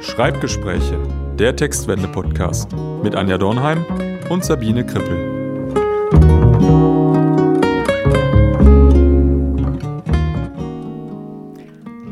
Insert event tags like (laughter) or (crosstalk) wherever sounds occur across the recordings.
Schreibgespräche, der Textwende-Podcast mit Anja Dornheim und Sabine Krippel.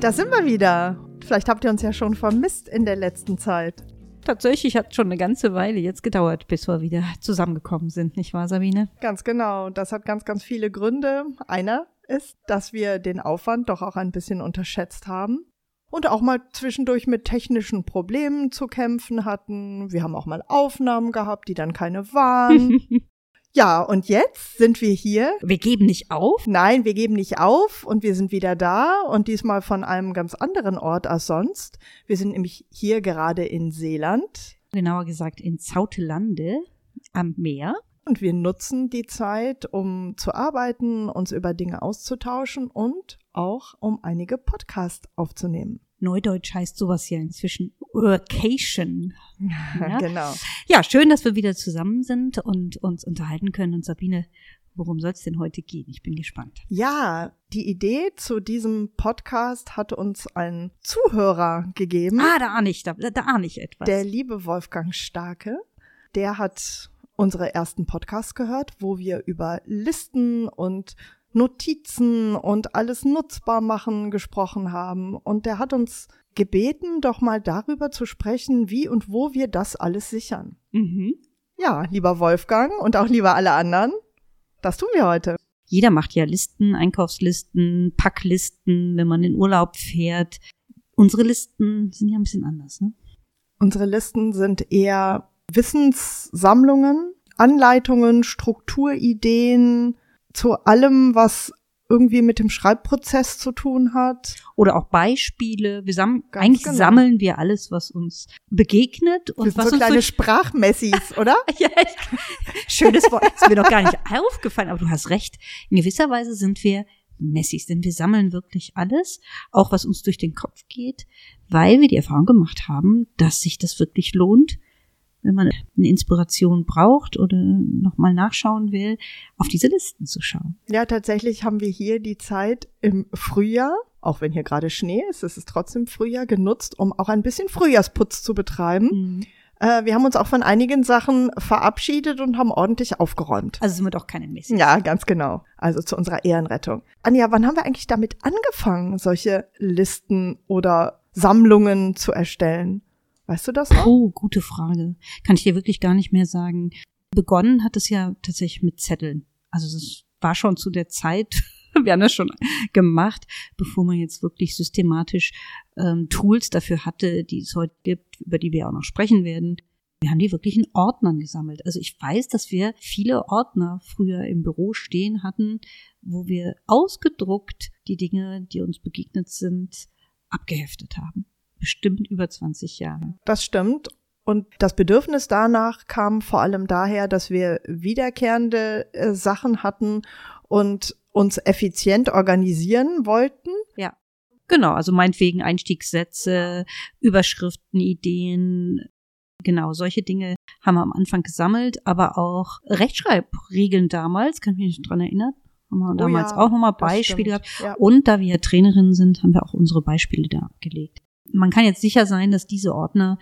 Da sind wir wieder. Vielleicht habt ihr uns ja schon vermisst in der letzten Zeit. Tatsächlich hat schon eine ganze Weile jetzt gedauert, bis wir wieder zusammengekommen sind, nicht wahr, Sabine? Ganz genau. Das hat ganz, ganz viele Gründe. Einer ist, dass wir den Aufwand doch auch ein bisschen unterschätzt haben und auch mal zwischendurch mit technischen Problemen zu kämpfen hatten. Wir haben auch mal Aufnahmen gehabt, die dann keine waren. (laughs) ja, und jetzt sind wir hier. Wir geben nicht auf? Nein, wir geben nicht auf und wir sind wieder da und diesmal von einem ganz anderen Ort als sonst. Wir sind nämlich hier gerade in Seeland. Genauer gesagt in Zautelande am Meer. Und wir nutzen die Zeit, um zu arbeiten, uns über Dinge auszutauschen und auch um einige Podcasts aufzunehmen. Neudeutsch heißt sowas ja inzwischen Workation. (laughs) Ja? genau. Ja, schön, dass wir wieder zusammen sind und uns unterhalten können. Und Sabine, worum soll es denn heute gehen? Ich bin gespannt. Ja, die Idee zu diesem Podcast hat uns ein Zuhörer gegeben. Ah, da ahne ich, da, da ahne ich etwas. Der liebe Wolfgang Starke, der hat unsere ersten Podcasts gehört, wo wir über Listen und Notizen und alles nutzbar machen gesprochen haben. Und der hat uns gebeten, doch mal darüber zu sprechen, wie und wo wir das alles sichern. Mhm. Ja, lieber Wolfgang und auch lieber alle anderen, das tun wir heute. Jeder macht ja Listen, Einkaufslisten, Packlisten, wenn man in Urlaub fährt. Unsere Listen sind ja ein bisschen anders, ne? Unsere Listen sind eher Wissenssammlungen, Anleitungen, Strukturideen zu allem, was irgendwie mit dem Schreibprozess zu tun hat. Oder auch Beispiele. Wir sam eigentlich genau. sammeln wir alles, was uns begegnet und wir was so uns kleine Sprachmessis, (laughs) oder? ja, schönes Wort. Ist mir noch gar nicht aufgefallen, aber du hast recht. In gewisser Weise sind wir Messis, denn wir sammeln wirklich alles, auch was uns durch den Kopf geht, weil wir die Erfahrung gemacht haben, dass sich das wirklich lohnt, wenn man eine Inspiration braucht oder nochmal nachschauen will, auf diese Listen zu schauen. Ja, tatsächlich haben wir hier die Zeit im Frühjahr, auch wenn hier gerade Schnee ist, es ist trotzdem Frühjahr genutzt, um auch ein bisschen Frühjahrsputz zu betreiben. Mhm. Äh, wir haben uns auch von einigen Sachen verabschiedet und haben ordentlich aufgeräumt. Also sind wir doch keine Mist. Ja, ganz genau. Also zu unserer Ehrenrettung. Anja, wann haben wir eigentlich damit angefangen, solche Listen oder Sammlungen zu erstellen? Weißt du das noch? Oh, gute Frage. Kann ich dir wirklich gar nicht mehr sagen. Begonnen hat es ja tatsächlich mit Zetteln. Also es war schon zu der Zeit, (laughs) wir haben das schon gemacht, bevor man jetzt wirklich systematisch ähm, Tools dafür hatte, die es heute gibt, über die wir auch noch sprechen werden. Wir haben die wirklich in Ordnern gesammelt. Also ich weiß, dass wir viele Ordner früher im Büro stehen hatten, wo wir ausgedruckt die Dinge, die uns begegnet sind, abgeheftet haben bestimmt über 20 Jahre. Das stimmt. Und das Bedürfnis danach kam vor allem daher, dass wir wiederkehrende äh, Sachen hatten und uns effizient organisieren wollten. Ja. Genau, also meinetwegen Einstiegssätze, Überschriften, Ideen, genau, solche Dinge haben wir am Anfang gesammelt, aber auch Rechtschreibregeln damals, kann ich mich nicht dran erinnern, haben wir oh damals ja, auch nochmal Beispiele gehabt. Ja. Und da wir Trainerinnen sind, haben wir auch unsere Beispiele da abgelegt man kann jetzt sicher sein, dass diese Ordner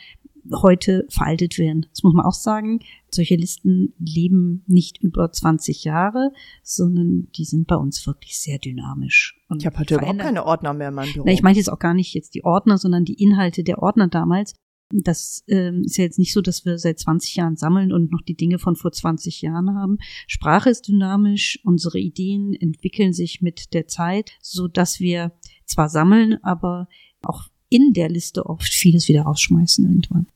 heute veraltet werden. Das muss man auch sagen. Solche Listen leben nicht über 20 Jahre, sondern die sind bei uns wirklich sehr dynamisch. ich habe heute überhaupt keine Ordner mehr in meinem Büro. Na, ich meine jetzt auch gar nicht jetzt die Ordner, sondern die Inhalte der Ordner damals. Das ähm, ist ja jetzt nicht so, dass wir seit 20 Jahren sammeln und noch die Dinge von vor 20 Jahren haben. Sprache ist dynamisch, unsere Ideen entwickeln sich mit der Zeit, so dass wir zwar sammeln, aber auch in der Liste oft vieles wieder rausschmeißen irgendwann.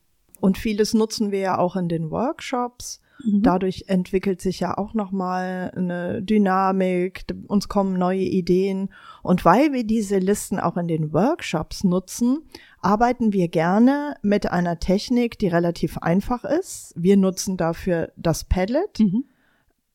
Und vieles nutzen wir ja auch in den Workshops. Mhm. Dadurch entwickelt sich ja auch nochmal eine Dynamik, uns kommen neue Ideen. Und weil wir diese Listen auch in den Workshops nutzen, arbeiten wir gerne mit einer Technik, die relativ einfach ist. Wir nutzen dafür das Padlet, mhm.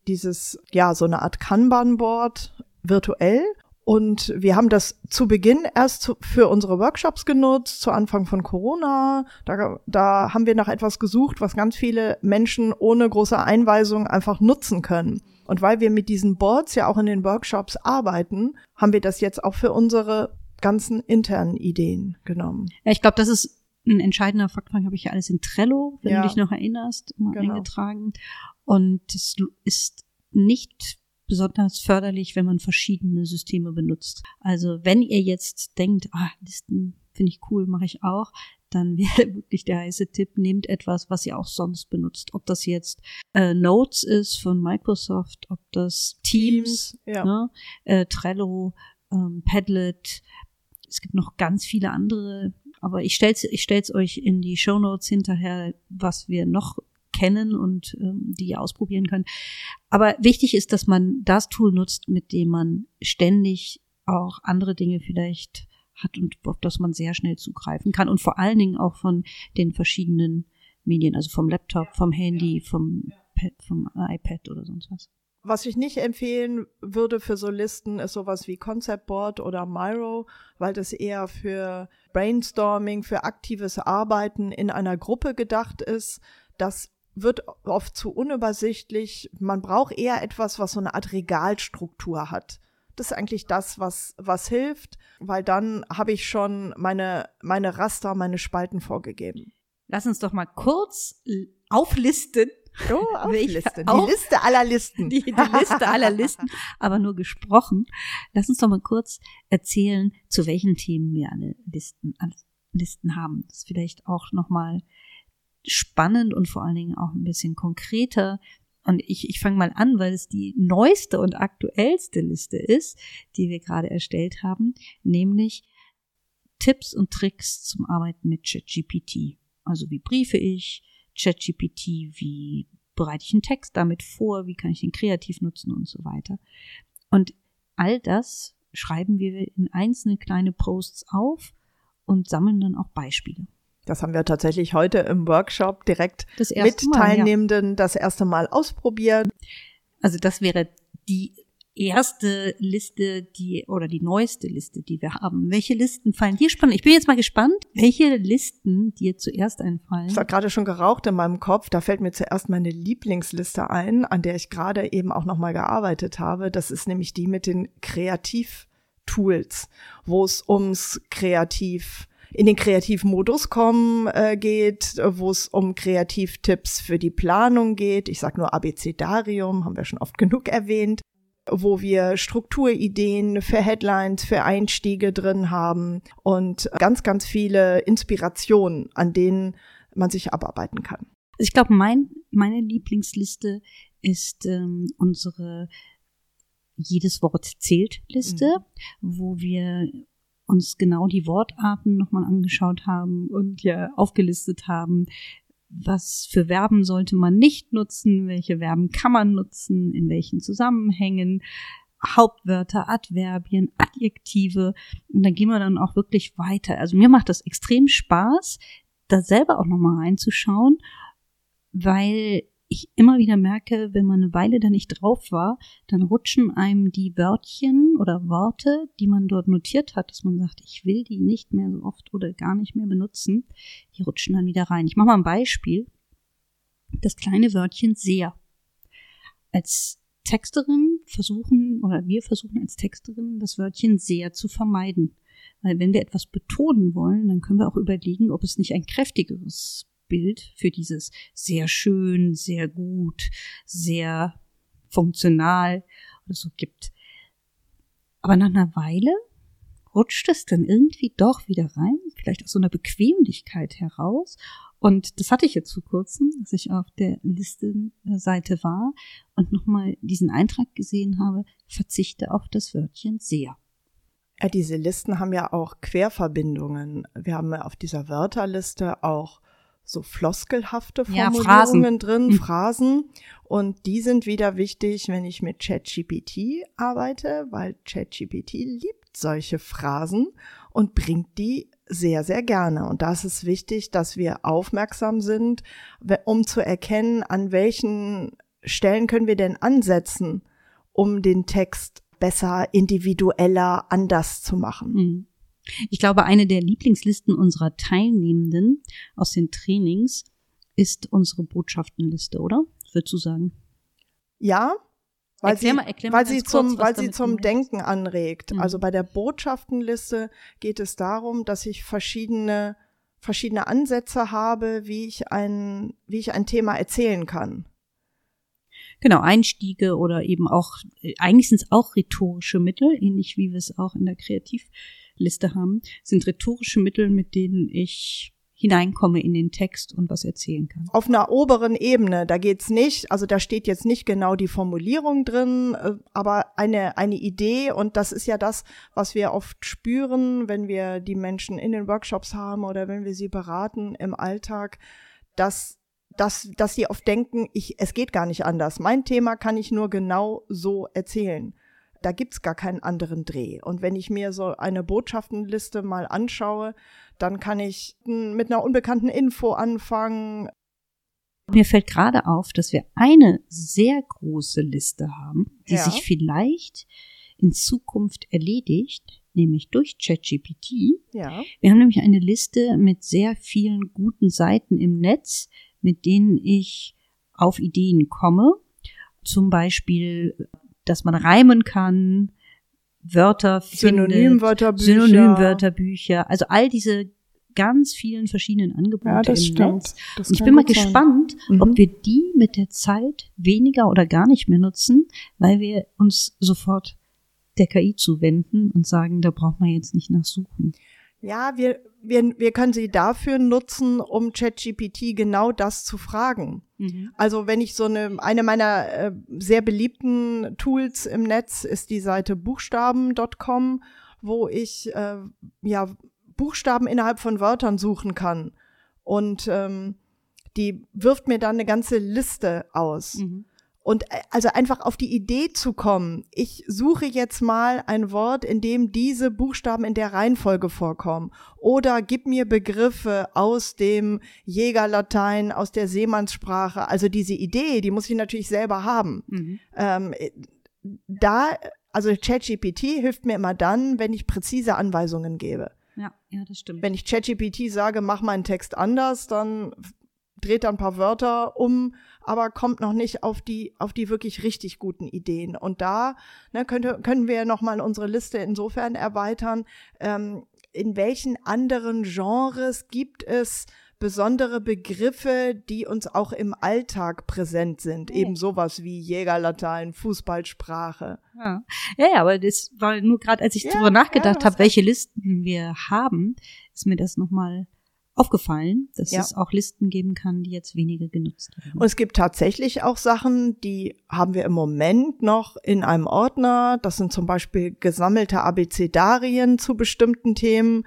dieses, ja, so eine Art Kanban-Board virtuell und wir haben das zu Beginn erst für unsere Workshops genutzt, zu Anfang von Corona. Da, da haben wir nach etwas gesucht, was ganz viele Menschen ohne große Einweisung einfach nutzen können. Und weil wir mit diesen Boards ja auch in den Workshops arbeiten, haben wir das jetzt auch für unsere ganzen internen Ideen genommen. Ja, ich glaube, das ist ein entscheidender Faktor. Habe ich ja alles in Trello, wenn ja. du dich noch erinnerst, immer genau. eingetragen. Und es ist nicht besonders förderlich, wenn man verschiedene Systeme benutzt. Also wenn ihr jetzt denkt, ah, Listen finde ich cool, mache ich auch, dann (laughs) wäre wirklich der heiße Tipp, nehmt etwas, was ihr auch sonst benutzt. Ob das jetzt äh, Notes ist von Microsoft, ob das Teams, Teams ja. ne, äh, Trello, ähm, Padlet, es gibt noch ganz viele andere, aber ich stell's, ich stell's euch in die Show Notes hinterher, was wir noch kennen und ähm, die ihr ausprobieren könnt. Aber wichtig ist, dass man das Tool nutzt, mit dem man ständig auch andere Dinge vielleicht hat und auf das man sehr schnell zugreifen kann und vor allen Dingen auch von den verschiedenen Medien, also vom Laptop, vom Handy, vom, Pad, vom iPad oder sonst was. Was ich nicht empfehlen würde für so Listen, ist sowas wie Concept Board oder Miro, weil das eher für Brainstorming, für aktives Arbeiten in einer Gruppe gedacht ist. Das wird oft zu unübersichtlich. Man braucht eher etwas, was so eine Art Regalstruktur hat. Das ist eigentlich das, was, was hilft, weil dann habe ich schon meine, meine Raster, meine Spalten vorgegeben. Lass uns doch mal kurz auflisten. Oh, (laughs) auflisten. Die Liste aller Listen. Die, die Liste aller Listen, (laughs) aber nur gesprochen. Lass uns doch mal kurz erzählen, zu welchen Themen wir alle Listen, alle Listen haben. Das ist vielleicht auch nochmal spannend und vor allen Dingen auch ein bisschen konkreter. Und ich, ich fange mal an, weil es die neueste und aktuellste Liste ist, die wir gerade erstellt haben, nämlich Tipps und Tricks zum Arbeiten mit ChatGPT. Also wie briefe ich ChatGPT, wie bereite ich einen Text damit vor, wie kann ich ihn kreativ nutzen und so weiter. Und all das schreiben wir in einzelne kleine Posts auf und sammeln dann auch Beispiele. Das haben wir tatsächlich heute im Workshop direkt mit Teilnehmenden ja. das erste Mal ausprobiert. Also das wäre die erste Liste, die oder die neueste Liste, die wir haben. Welche Listen fallen dir spannend? Ich bin jetzt mal gespannt, welche Listen dir zuerst einfallen. Ich habe gerade schon geraucht in meinem Kopf. Da fällt mir zuerst meine Lieblingsliste ein, an der ich gerade eben auch noch mal gearbeitet habe. Das ist nämlich die mit den Kreativtools, wo es ums Kreativ in den Kreativmodus kommen äh, geht, wo es um Kreativtipps für die Planung geht. Ich sage nur Abecedarium, haben wir schon oft genug erwähnt wo wir Strukturideen für Headlines, für Einstiege drin haben und ganz, ganz viele Inspirationen, an denen man sich abarbeiten kann. Ich glaube, mein, meine Lieblingsliste ist ähm, unsere jedes Wort zählt Liste, mhm. wo wir uns genau die Wortarten nochmal angeschaut haben und ja aufgelistet haben, was für Verben sollte man nicht nutzen, welche Verben kann man nutzen, in welchen Zusammenhängen, Hauptwörter, Adverbien, Adjektive. Und dann gehen wir dann auch wirklich weiter. Also mir macht das extrem Spaß, da selber auch nochmal reinzuschauen, weil ich immer wieder merke, wenn man eine Weile da nicht drauf war, dann rutschen einem die Wörtchen oder Worte, die man dort notiert hat, dass man sagt, ich will die nicht mehr so oft oder gar nicht mehr benutzen, die rutschen dann wieder rein. Ich mache mal ein Beispiel. Das kleine Wörtchen sehr. Als Texterin versuchen oder wir versuchen als Texterin das Wörtchen sehr zu vermeiden. Weil wenn wir etwas betonen wollen, dann können wir auch überlegen, ob es nicht ein kräftigeres Bild für dieses sehr schön, sehr gut, sehr funktional oder so gibt. Aber nach einer Weile rutscht es dann irgendwie doch wieder rein, vielleicht aus so einer Bequemlichkeit heraus. Und das hatte ich jetzt vor kurzem, dass ich auf der Listenseite war und nochmal diesen Eintrag gesehen habe, verzichte auf das Wörtchen sehr. Ja, diese Listen haben ja auch Querverbindungen. Wir haben auf dieser Wörterliste auch so floskelhafte Formulierungen ja, drin, hm. Phrasen. Und die sind wieder wichtig, wenn ich mit ChatGPT arbeite, weil ChatGPT liebt solche Phrasen und bringt die sehr, sehr gerne. Und da ist es wichtig, dass wir aufmerksam sind, um zu erkennen, an welchen Stellen können wir denn ansetzen, um den Text besser, individueller, anders zu machen. Mhm. Ich glaube, eine der Lieblingslisten unserer Teilnehmenden aus den Trainings ist unsere Botschaftenliste, oder? Würdest du sagen? Ja, weil erklär sie, mal, erklär mal weil sie kurz, zum, weil sie zum ist. Denken anregt. Mhm. Also bei der Botschaftenliste geht es darum, dass ich verschiedene verschiedene Ansätze habe, wie ich ein wie ich ein Thema erzählen kann. Genau, Einstiege oder eben auch, äh, eigentlich sind es auch rhetorische Mittel, ähnlich wie wir es auch in der Kreativliste haben, sind rhetorische Mittel, mit denen ich hineinkomme in den Text und was erzählen kann. Auf einer oberen Ebene, da geht's nicht, also da steht jetzt nicht genau die Formulierung drin, äh, aber eine, eine Idee und das ist ja das, was wir oft spüren, wenn wir die Menschen in den Workshops haben oder wenn wir sie beraten im Alltag, dass dass, dass sie oft denken, ich, es geht gar nicht anders. Mein Thema kann ich nur genau so erzählen. Da gibt's gar keinen anderen Dreh. Und wenn ich mir so eine Botschaftenliste mal anschaue, dann kann ich hm, mit einer unbekannten Info anfangen. Mir fällt gerade auf, dass wir eine sehr große Liste haben, die Ja. sich vielleicht in Zukunft erledigt, nämlich durch ChatGPT. Ja. Wir haben nämlich eine Liste mit sehr vielen guten Seiten im Netz, mit denen ich auf Ideen komme. Zum Beispiel, dass man reimen kann, Wörter findet, Synonymwörterbücher. Synonymwörterbücher, also all diese ganz vielen verschiedenen Angebote Ja, das im stimmt. Netz. Das Und ich bin mal sein. gespannt, Mhm. ob wir die mit der Zeit weniger oder gar nicht mehr nutzen, weil wir uns sofort der KI zuwenden und sagen, da braucht man jetzt nicht nachsuchen. Ja, wir, wir, wir können sie dafür nutzen, um ChatGPT genau das zu fragen. Also wenn ich so eine, eine meiner äh, sehr beliebten Tools im Netz ist die Seite buchstaben.com, wo ich äh, ja Buchstaben innerhalb von Wörtern suchen kann. Und ähm, die wirft mir dann eine ganze Liste aus. Mhm. Und äh, also einfach auf die Idee zu kommen, ich suche jetzt mal ein Wort, in dem diese Buchstaben in der Reihenfolge vorkommen. Oder gib mir Begriffe aus dem Jägerlatein, aus der Seemannssprache. Also diese Idee, die muss ich natürlich selber haben. Mhm. Ähm, äh, da, also ChatGPT hilft mir immer dann, wenn ich präzise Anweisungen gebe. Ja, ja, das stimmt. Wenn ich ChatGPT sage, mach meinen Text anders, dann dreht er ein paar Wörter um, aber kommt noch nicht auf die, auf die wirklich richtig guten Ideen. Und da ne, könnte, können wir nochmal unsere Liste insofern erweitern. Ähm, in welchen anderen Genres gibt es besondere Begriffe, die uns auch im Alltag präsent sind? Ja. Eben sowas wie Jägerlatein, Fußballsprache. Ja. ja, ja, aber das war nur gerade, als ich Ja, darüber ja, nachgedacht hast habe, welche Listen wir haben, ist mir das nochmal aufgefallen, dass Ja. es auch Listen geben kann, die jetzt weniger genutzt werden. Und es gibt tatsächlich auch Sachen, die haben wir im Moment noch in einem Ordner. Das sind zum Beispiel gesammelte Abecedarien zu bestimmten Themen.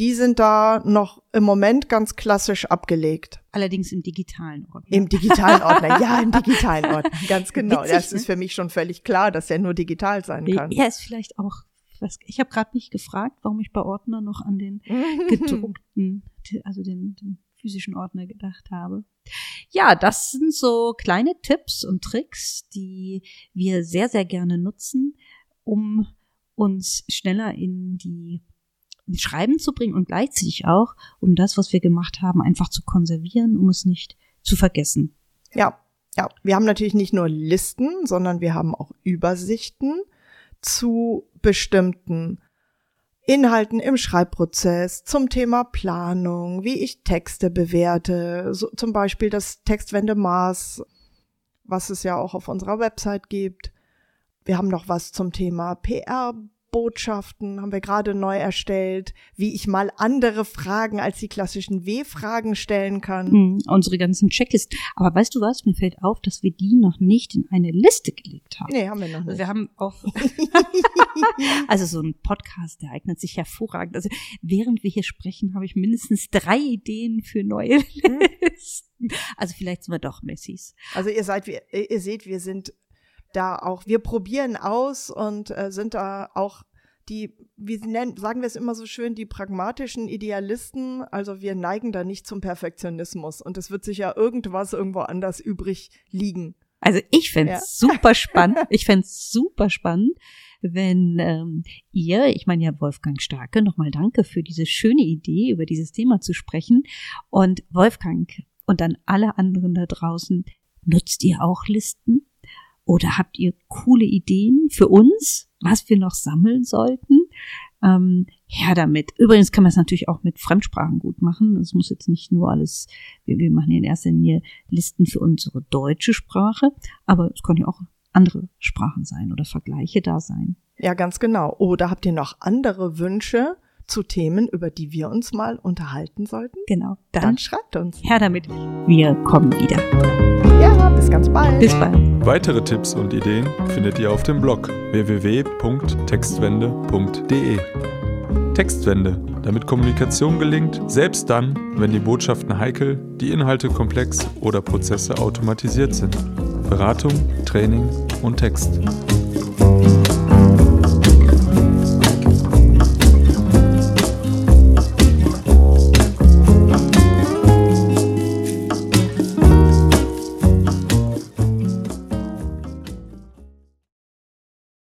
Die sind da noch im Moment ganz klassisch abgelegt. Allerdings im digitalen Ordner. Im digitalen Ordner. Ja, (laughs) im digitalen Ordner. Ganz genau. Witzig, das ne? ist für mich schon völlig klar, dass der nur digital sein kann. Ja, ist vielleicht auch, ich habe gerade mich gefragt, warum ich bei Ordner noch an den (laughs) gedruckten, also den, den physischen Ordner gedacht habe. Ja, das sind so kleine Tipps und Tricks, die wir sehr, sehr gerne nutzen, um uns schneller in die ins Schreiben zu bringen und gleichzeitig auch, um das, was wir gemacht haben, einfach zu konservieren, um es nicht zu vergessen. Ja, ja. Wir haben natürlich nicht nur Listen, sondern wir haben auch Übersichten zu bestimmten Inhalten im Schreibprozess, zum Thema Planung, wie ich Texte bewerte, so zum Beispiel das Textwendemaß, was es ja auch auf unserer Website gibt. Wir haben noch was zum Thema PR. Botschaften haben wir gerade neu erstellt, wie ich mal andere Fragen als die klassischen W-Fragen stellen kann. Hm, unsere ganzen Checklisten. Aber weißt du was? Mir fällt auf, dass wir die noch nicht in eine Liste gelegt haben. Nee, haben wir noch nicht. wir haben auch, (laughs) also so ein Podcast, der eignet sich hervorragend. Also während wir hier sprechen, habe ich mindestens drei Ideen für neue Listen. Also vielleicht sind wir doch Messis. Also ihr seid, wir- ihr seht, wir sind da auch, wir probieren aus und äh, sind da auch die, wie nennen, sagen wir es immer so schön, die pragmatischen Idealisten. Also wir neigen da nicht zum Perfektionismus und es wird sicher irgendwas irgendwo anders übrig liegen. Also ich fänd's Ja. super spannend. (laughs) Ich fänd's super spannend, wenn ähm, ihr, ich meine ja Wolfgang Starke, nochmal danke für diese schöne Idee, über dieses Thema zu sprechen. Und Wolfgang und dann alle anderen da draußen, nutzt ihr auch Listen? Oder habt ihr coole Ideen für uns, was wir noch sammeln sollten? Ähm, her damit. Übrigens kann man es natürlich auch mit Fremdsprachen gut machen. Es muss jetzt nicht nur alles, wir, wir machen in erster Linie Listen für unsere deutsche Sprache, aber es können ja auch andere Sprachen sein oder Vergleiche da sein. Ja, ganz genau. Oder habt ihr noch andere Wünsche zu Themen, über die wir uns mal unterhalten sollten? Genau. Dann, Dann schreibt uns. Her damit. Wir kommen wieder. Ja, bis ganz bald. Bis bald. Weitere Tipps und Ideen findet ihr auf dem Blog www.textwende.de. Textwende, damit Kommunikation gelingt, selbst dann, wenn die Botschaften heikel, die Inhalte komplex oder Prozesse automatisiert sind. Beratung, Training und Text.